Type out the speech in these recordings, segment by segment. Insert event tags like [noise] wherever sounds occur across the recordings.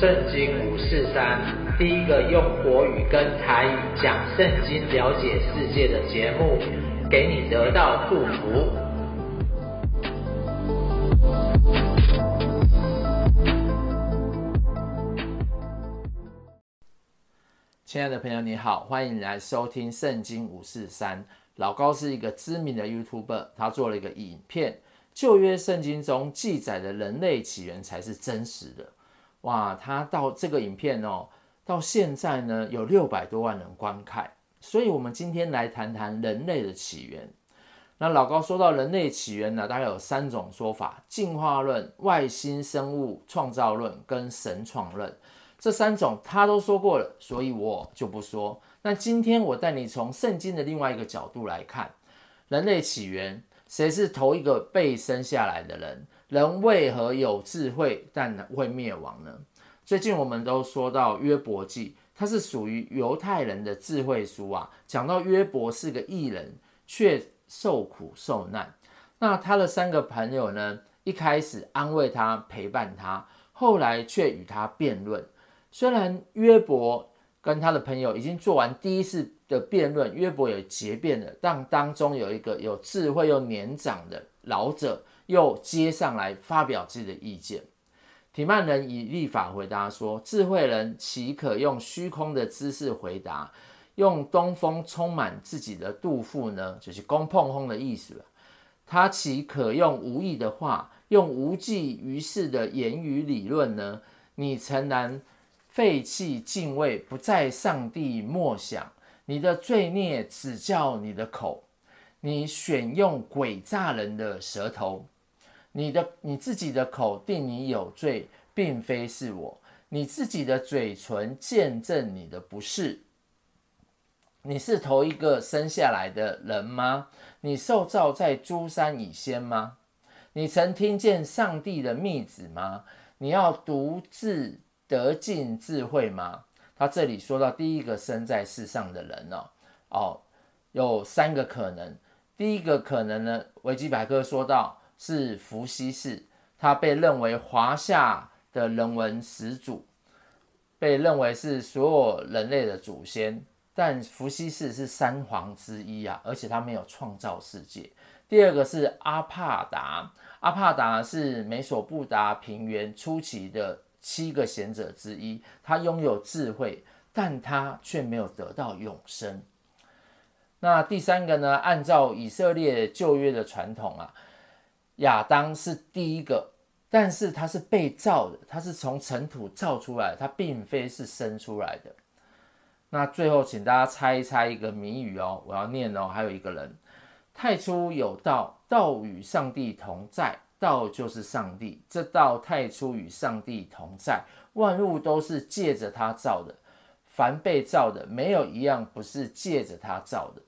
圣经五四三，第一个用国语跟台语讲圣经、了解世界的节目，给你得到祝福。亲爱的朋友，你好，欢迎来收听圣经五四三。老高是一个知名的 YouTuber，他做了一个影片，旧约圣经中记载的人类起源才是真实的。哇，他到这个影片哦，到现在呢有六百多万人观看，所以我们今天来谈谈人类的起源。那老高说到人类起源呢，大概有三种说法：进化论、外星生物创造论跟神创论。这三种他都说过了，所以我就不说。那今天我带你从圣经的另外一个角度来看人类起源，谁是头一个被生下来的人？人为何有智慧但会灭亡呢？最近我们都说到约伯记，它是属于犹太人的智慧书啊。讲到约伯是个义人，却受苦受难。那他的三个朋友呢，一开始安慰他、陪伴他，后来却与他辩论。虽然约伯跟他的朋友已经做完第一次的辩论，约伯也结辩了，但当中有一个有智慧又年长的老者。又接上来发表自己的意见。提曼人以立法回答说：“智慧人岂可用虚空的知识回答？用东风充满自己的肚腹呢？就是公碰轰的意思。他岂可用无意的话，用无济于事的言语理论呢？你诚然废弃敬畏，不在上帝默想，你的罪孽指教你的口，你选用诡诈人的舌头。”你的你自己的口定你有罪，并非是我；你自己的嘴唇见证你的不是。你是头一个生下来的人吗？你受造在诸山以先吗？你曾听见上帝的密旨吗？你要独自得尽智慧吗？他这里说到第一个生在世上的人哦，哦，有三个可能。第一个可能呢，维基百科说到。是伏羲氏，他被认为华夏的人文始祖，被认为是所有人类的祖先。但伏羲氏是三皇之一啊，而且他没有创造世界。第二个是阿帕达，阿帕达是美索不达平原初期的七个贤者之一，他拥有智慧，但他却没有得到永生。那第三个呢？按照以色列旧约的传统啊。亚当是第一个，但是他是被造的，他是从尘土造出来的，他并非是生出来的。那最后，请大家猜一猜一个谜语哦，我要念哦。还有一个人，太初有道，道与上帝同在，道就是上帝。这道太初与上帝同在，万物都是借着他造的，凡被造的，没有一样不是借着他造的。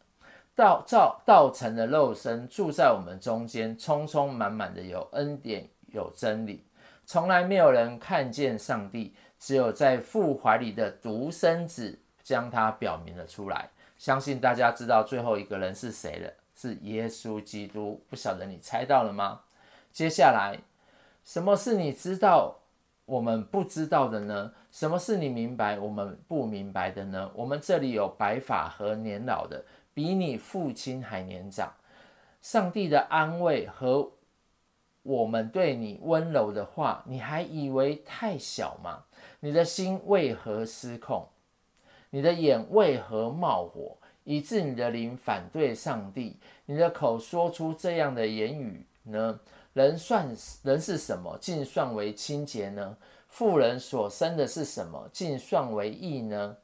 道造道成的肉身住在我们中间，充充满满的有恩典有真理，从来没有人看见上帝，只有在父怀里的独生子将他表明了出来。相信大家知道最后一个人是谁了，是耶稣基督。不晓得你猜到了吗？接下来，什么是你知道我们不知道的呢？什么是你明白我们不明白的呢？我们这里有白发和年老的。比你父亲还年长，上帝的安慰和我们对你温柔的话，你还以为太小吗？你的心为何失控？你的眼为何冒火，以致你的灵反对上帝？你的口说出这样的言语呢？人算人是什么，竟算为清洁呢？富人所生的是什么，竟算为义呢？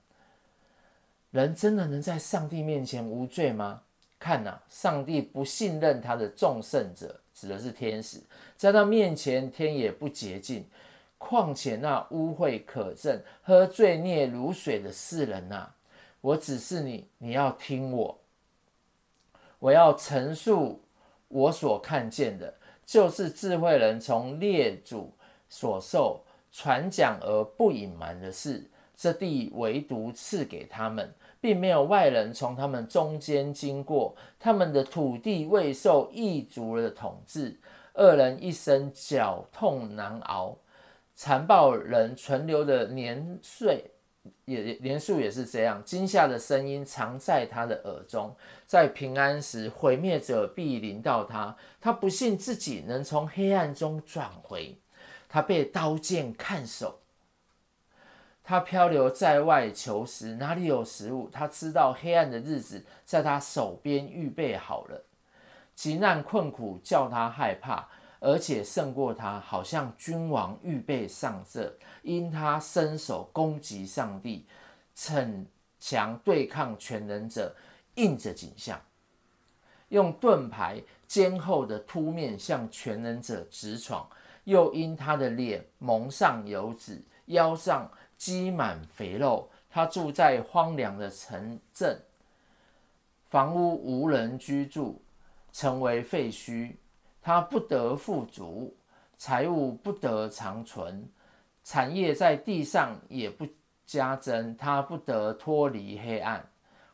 人真的能在上帝面前无罪吗？看呐、啊，上帝不信任他的众圣者，指的是天使，在他面前天也不洁净。况且那污秽可憎、喝罪孽如水的世人呐、啊，我指示你，你要听我，我要陈述我所看见的，就是智慧人从列祖所受传讲而不隐瞒的事。这地唯独赐给他们，并没有外人从他们中间经过。他们的土地未受异族的统治，恶人一生绞痛难熬，残暴人存留的年岁也年数也是这样，惊吓的声音藏在他的耳中，在平安时毁灭者必临到他，他不信自己能从黑暗中转回，他被刀剑看守。他漂流在外求食，哪里有食物？他知道黑暗的日子在他手边预备好了。急难困苦叫他害怕，而且胜过他，好像君王预备上阵，因他伸手攻击上帝，逞强对抗全能者，应着景象，用盾牌坚厚的凸面向全能者直闯，又因他的脸蒙上油脂，腰上。积满肥肉，他住在荒凉的城镇，房屋无人居住，成为废墟。他不得富足，财物不得长存，产业在地上也不加增。他不得脱离黑暗，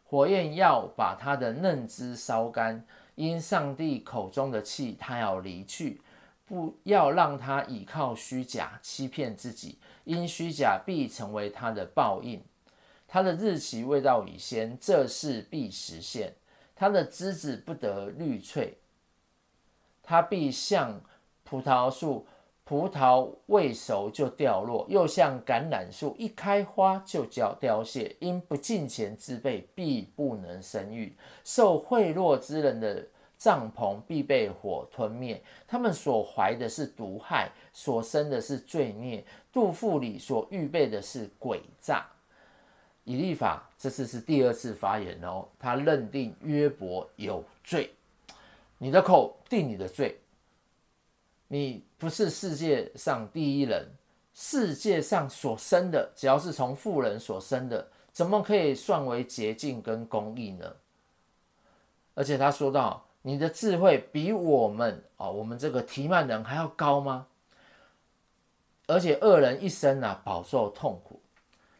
火焰要把他的嫩枝烧干。因上帝口中的气，他要离去。不要让他倚靠虚假，欺骗自己，因虚假必成为他的报应。他的日期未到已先，这事必实现。他的枝子不得绿翠，他必像葡萄树，葡萄未熟就掉落；又像橄榄树，一开花就叫凋谢。因不敬虔之辈，必不能生育。受贿赂之人的。帐篷必被火吞灭，他们所怀的是毒害，所生的是罪孽，肚腹里所预备的是诡诈。以利法这次是第二次发言哦，他认定约伯有罪，你的口定你的罪，你不是世界上第一人，世界上所生的，只要是从富人所生的，怎么可以算为洁净跟公义呢？而且他说到。你的智慧比我们啊，我们这个提曼人还要高吗？而且恶人一生啊饱受痛苦。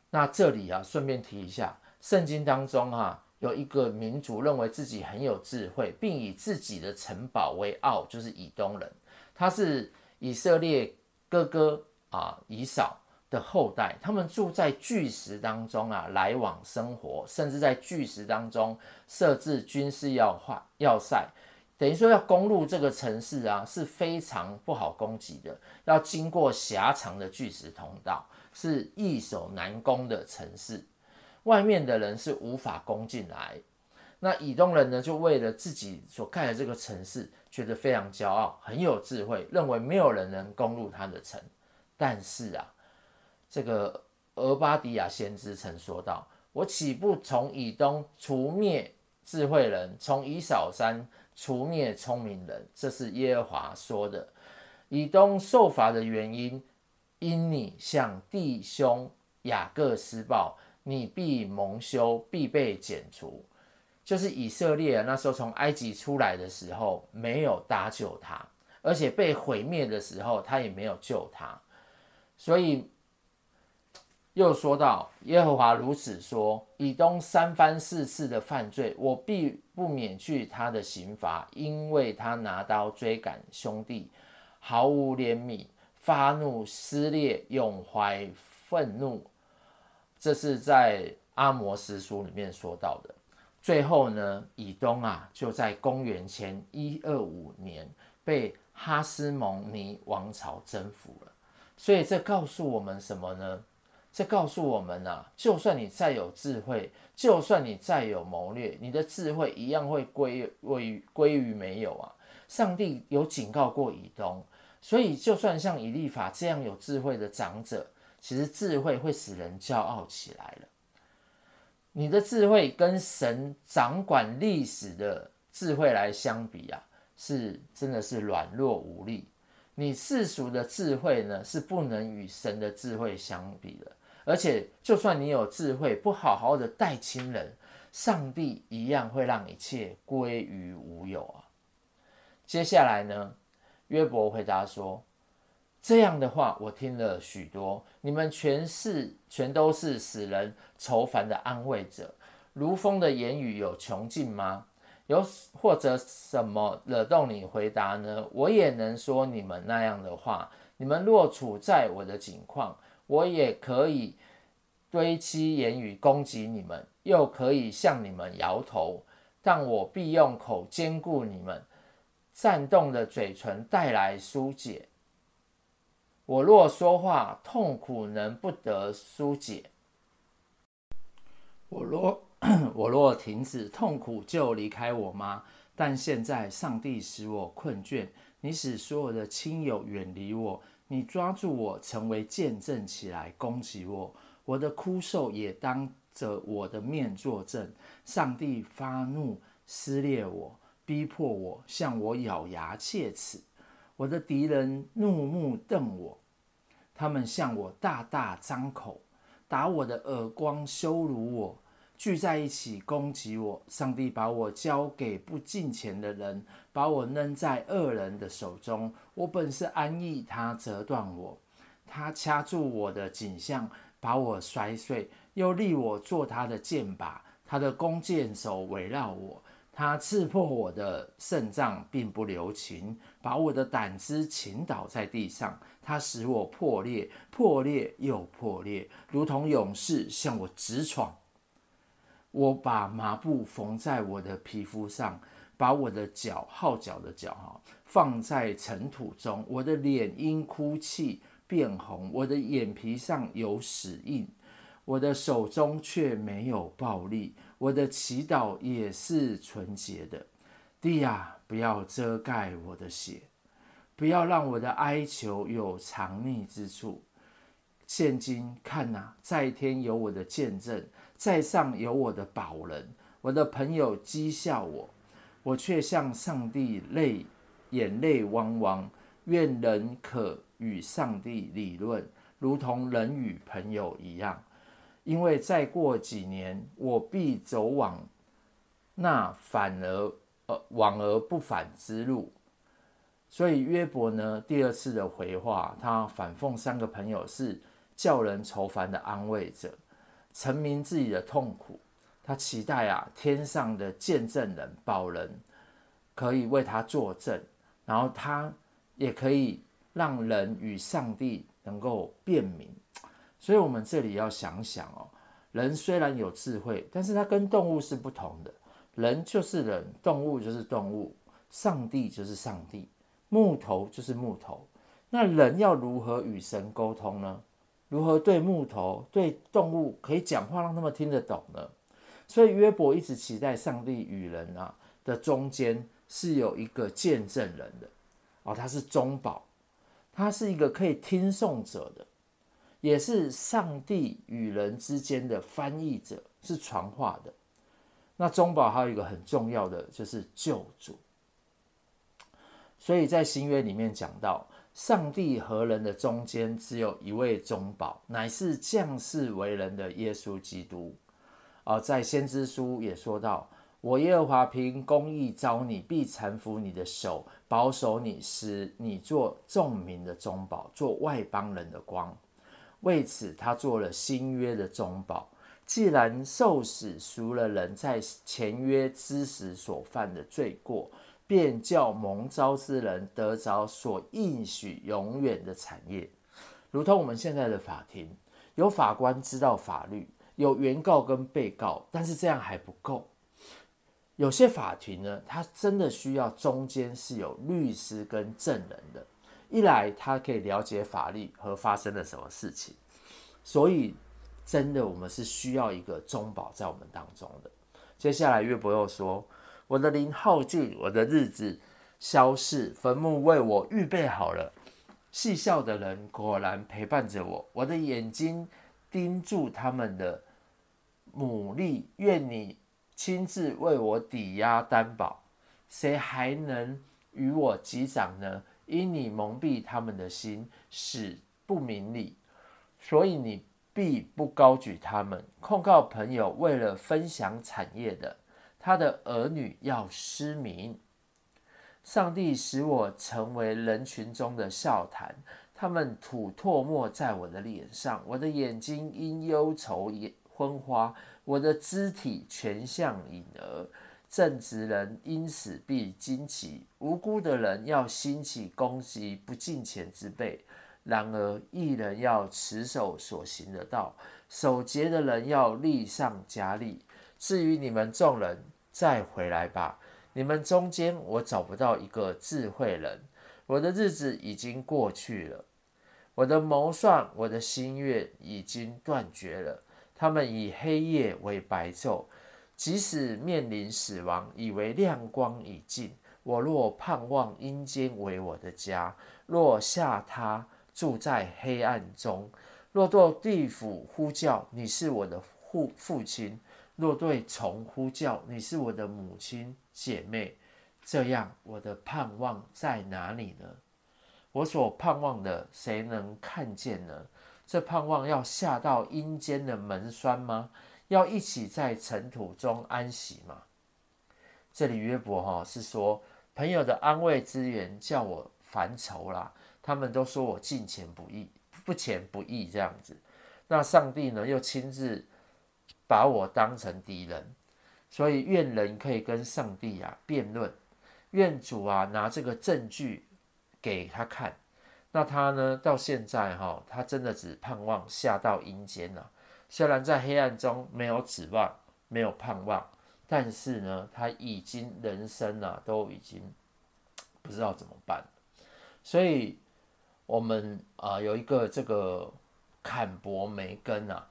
那这里啊，顺便提一下，圣经当中啊，有一个民族认为自己很有智慧，并以自己的城堡为傲，就是以东人。他是以色列哥哥啊，以扫的后代，他们住在巨石当中啊，来往生活，甚至在巨石当中设置军事要化要塞，等于说要攻入这个城市啊，是非常不好攻击的，要经过狭长的巨石通道，是易守难攻的城市，外面的人是无法攻进来。那以东人呢，就为了自己所盖的这个城市，觉得非常骄傲，很有智慧，认为没有人能攻入他的城，但是啊。这个俄巴底亚先知曾说道：“我岂不从以东除灭智慧人，从以扫山除灭聪明人？”这是耶和华说的。以东受罚的原因，因你向弟兄雅各施暴，你必蒙羞，必被剪除。就是以色列那时候从埃及出来的时候，没有搭救他，而且被毁灭的时候，他也没有救他，所以。又说到：“耶和华如此说：以东三番四次的犯罪，我必不免去他的刑罚，因为他拿刀追赶兄弟，毫无怜悯，发怒撕裂，永怀愤怒。”这是在阿摩斯书里面说到的。最后呢，以东啊，就在公元前一二五年被哈斯蒙尼王朝征服了。所以这告诉我们什么呢？这告诉我们啊，就算你再有智慧，就算你再有谋略，你的智慧一样会归归归于没有啊！上帝有警告过以东，所以就算像以利法这样有智慧的长者，其实智慧会使人骄傲起来了。你的智慧跟神掌管历史的智慧来相比啊，是真的是软弱无力。你世俗的智慧呢，是不能与神的智慧相比的。而且，就算你有智慧，不好好的待亲人，上帝一样会让一切归于无有啊。接下来呢，约伯回答说：“这样的话，我听了许多，你们全是全都是使人愁烦的安慰者。如风的言语有穷尽吗？有或者什么惹动你回答呢？我也能说你们那样的话。”你们若处在我的境况，我也可以堆积言语攻击你们，又可以向你们摇头，但我必用口坚固你们，颤动的嘴唇带来疏解。我若说话，痛苦能不得疏解？我若 [clears throat] 我若停止痛苦，就离开我吗？但现在上帝使我困倦，你使所有的亲友远离我，你抓住我，成为见证起来攻击我。我的枯瘦也当着我的面作证。上帝发怒撕裂我，逼迫我，向我咬牙切齿。我的敌人怒目瞪我。他们向我大大张口，打我的耳光，羞辱我，聚在一起攻击我。上帝把我交给不敬虔的人，把我扔在恶人的手中。我本是安逸，他折断我，他掐住我的颈项，把我摔碎，又立我做他的箭靶。他的弓箭手围绕我。他刺破我的肾脏，并不留情，把我的胆汁倾倒在地上。他使我破裂，破裂又破裂，如同勇士向我直闯。我把麻布缝在我的皮肤上，把我的脚号角的脚哈放在尘土中。我的脸因哭泣变红，我的眼皮上有屎印，我的手中却没有暴力。我的祈祷也是纯洁的，地啊，不要遮盖我的血，不要让我的哀求有藏匿之处。现今看呐、啊，在天有我的见证，在上有我的保人。我的朋友讥笑我，我却向上帝泪眼泪汪汪。愿人可与上帝理论，如同人与朋友一样。因为再过几年，我必走往那反而呃往而不返之路。所以约伯呢，第二次的回话，他反讽三个朋友是叫人愁烦的安慰者，陈明自己的痛苦。他期待啊，天上的见证人、保人可以为他作证，然后他也可以让人与上帝能够辨明。所以，我们这里要想想哦，人虽然有智慧，但是他跟动物是不同的。人就是人，动物就是动物，上帝就是上帝，木头就是木头。那人要如何与神沟通呢？如何对木头、对动物可以讲话，让他们听得懂呢？所以约伯一直期待上帝与人啊的中间是有一个见证人的哦，他是中保，他是一个可以听讼者的。也是上帝与人之间的翻译者，是传话的。那中保还有一个很重要的，就是救主。所以在新约里面讲到，上帝和人的中间只有一位中保，乃是降世为人的耶稣基督。而在先知书也说到：“我耶和华凭公义招你，必搀扶你的手，保守你，使你做众民的中保，做外邦人的光。”为此，他做了新约的中保。既然受死赎了人在前约之时所犯的罪过，便叫蒙召之人得着所应许永远的产业。如同我们现在的法庭，有法官知道法律，有原告跟被告，但是这样还不够。有些法庭呢，它真的需要中间是有律师跟证人的。一来，他可以了解法律和发生了什么事情，所以真的我们是需要一个中保在我们当中的。接下来约伯又说：“我的灵耗尽，我的日子消逝，坟墓为我预备好了。嬉笑的人果然陪伴着我，我的眼睛盯住他们的牡蛎。愿你亲自为我抵押担保，谁还能与我击掌呢？”因你蒙蔽他们的心，使不明理，所以你必不高举他们。控告朋友为了分享产业的，他的儿女要失明。上帝使我成为人群中的笑谈，他们吐唾沫在我的脸上，我的眼睛因忧愁昏花，我的肢体全像影儿。正直人因此必惊奇，无辜的人要兴起攻击不敬虔之辈。然而一人要持守所行的道，守节的人要立上加力。至于你们众人，再回来吧。你们中间我找不到一个智慧人，我的日子已经过去了，我的谋算，我的心愿已经断绝了。他们以黑夜为白昼，即使面临死亡，以为亮光已尽。我若盼望阴间为我的家，若下榻住在黑暗中，若对地府呼叫，你是我的父父亲；若对虫呼叫，你是我的母亲姐妹。这样，我的盼望在哪里呢？我所盼望的，谁能看见呢？这盼望要下到阴间的门闩吗？要一起在尘土中安息吗？这里约伯哈是说，朋友的安慰之言叫我烦愁啦。他们都说我敬虔不义，不虔不义这样子。那上帝呢，又亲自把我当成敌人，所以愿人可以跟上帝啊辩论，愿主啊拿这个证据给他看。那他呢，到现在哈，他真的只盼望下到阴间了。虽然在黑暗中没有指望，没有盼望，但是呢，他已经人生啊都已经不知道怎么办。所以，我们啊有一个这个坎伯梅根啊，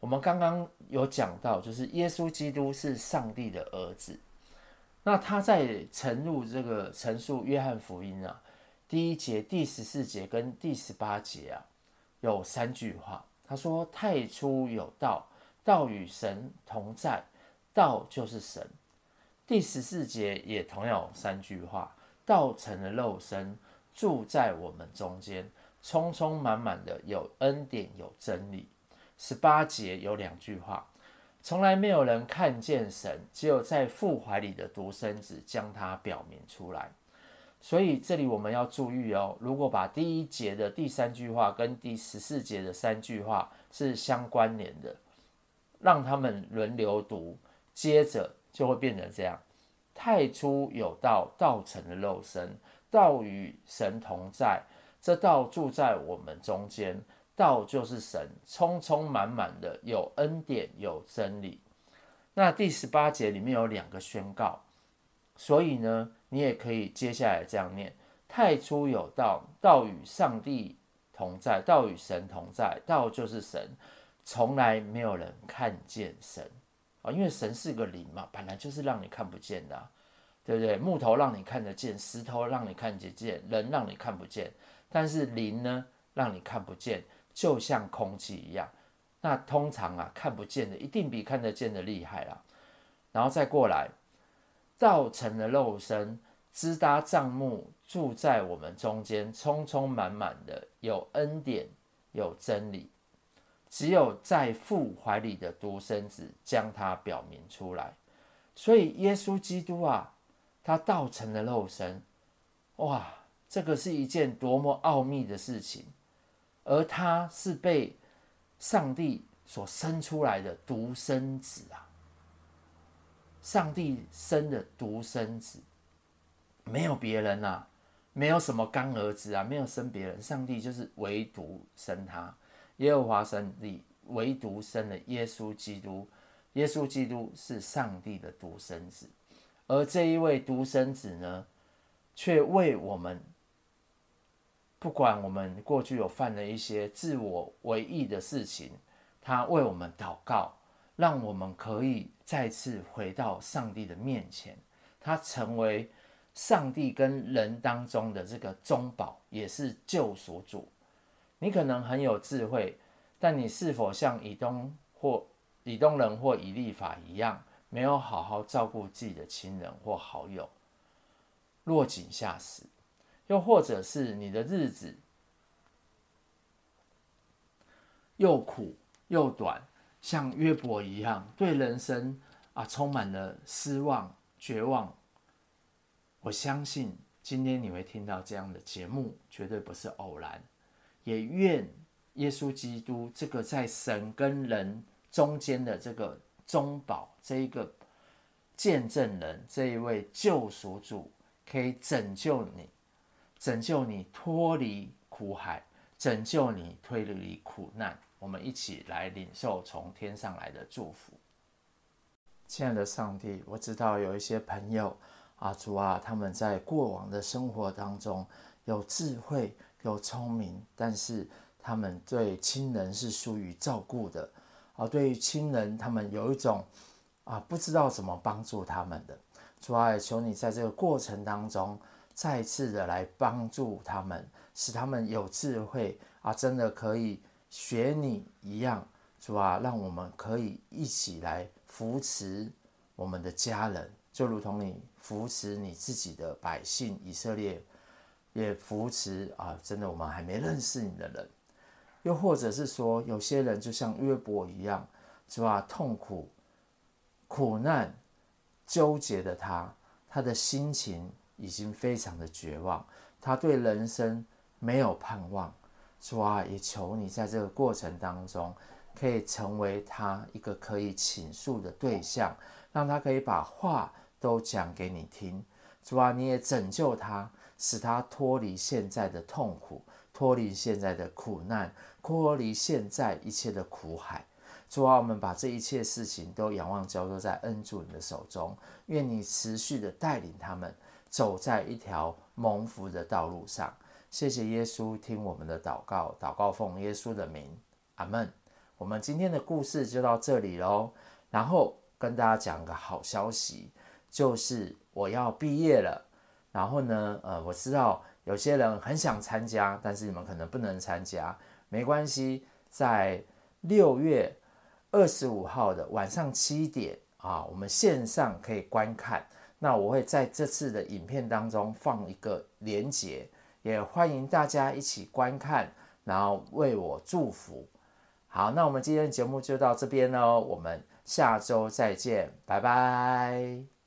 我们刚刚有讲到，就是耶稣基督是上帝的儿子。那他在陈入这个陈述约翰福音啊，第一节、第十四节跟第十八节啊，有三句话。他说：“太初有道，道与神同在，道就是神。”第十四节也同样有三句话：“道成了肉身，住在我们中间，充充满满的有恩典有真理。”十八节有两句话：“从来没有人看见神，只有在父怀里的独生子将他表明出来。”所以这里我们要注意哦，如果把第一节的第三句话跟第十四节的三句话是相关联的，让他们轮流读，接着就会变成这样：太初有道，道成了肉身，道与神同在，这道住在我们中间，道就是神，充充满满的有恩典有真理。那第十八节里面有两个宣告，所以呢，你也可以接下来这样念：太初有道，道与上帝同在，道与神同在，道就是神。从来没有人看见神啊，因为神是个灵嘛，本来就是让你看不见的，对不对？木头让你看得见，石头让你看得见，人让你看不见，但是灵呢，让你看不见，就像空气一样。那通常啊，看不见的一定比看得见的厉害啦。然后再过来。道成了肉身，支搭帐幕，住在我们中间，充充满满的有恩典，有真理。只有在父怀里的独生子将它表明出来。所以耶稣基督啊，他道成了肉身，哇，这个是一件多么奥秘的事情。而他是被上帝所生出来的独生子啊。上帝生的独生子，没有别人啊，没有什么干儿子啊，没有生别人，上帝就是唯独生他。耶和华上帝唯独生了耶稣基督，耶稣基督是上帝的独生子，而这一位独生子呢，却为我们，不管我们过去有犯了一些自我为义的事情，他为我们祷告。让我们可以再次回到上帝的面前，他成为上帝跟人当中的这个中保，也是救赎主。你可能很有智慧，但你是否像以东或以东人或以利法一样，没有好好照顾自己的亲人或好友，落井下石？又或者是你的日子又苦又短？像约伯一样，对人生啊充满了失望、绝望。我相信今天你会听到这样的节目，绝对不是偶然。也愿耶稣基督这个在神跟人中间的这个中保，这一个见证人，这一位救赎主，可以拯救你，拯救你脱离苦海，拯救你脱离苦难。我们一起来领受从天上来的祝福。亲爱的上帝，我知道有一些朋友啊，主啊，他们在过往的生活当中有智慧、有聪明，但是他们对亲人是疏于照顾的啊。对于亲人，他们有一种啊，不知道怎么帮助他们的。主啊，求你在这个过程当中再次的来帮助他们，使他们有智慧啊，真的可以学你一样。主啊，让我们可以一起来。扶持我们的家人，就如同你扶持你自己的百姓以色列，也扶持啊，真的我们还没认识你的人，又或者是说，有些人就像约伯一样，是吧？痛苦、苦难、纠结的他，他的心情已经非常的绝望，他对人生没有盼望，主啊？也求你在这个过程当中。可以成为他一个可以倾诉的对象，让他可以把话都讲给你听。主啊，你也拯救他，使他脱离现在的痛苦，脱离现在的苦难，脱离现在一切的苦海。主啊，我们把这一切事情都仰望交托在恩主你的手中，愿你持续的带领他们走在一条蒙福的道路上。谢谢耶稣，听我们的祷告，祷告奉耶稣的名，阿门。我们今天的故事就到这里喽，然后跟大家讲个好消息，就是我要毕业了。然后呢，呃，我知道有些人很想参加，但是你们可能不能参加，没关系，在六月二十五号的晚上七点啊，我们线上可以观看。那我会在这次的影片当中放一个连结，也欢迎大家一起观看，然后为我祝福。好，那我们今天的节目就到这边喽，我们下周再见，拜拜。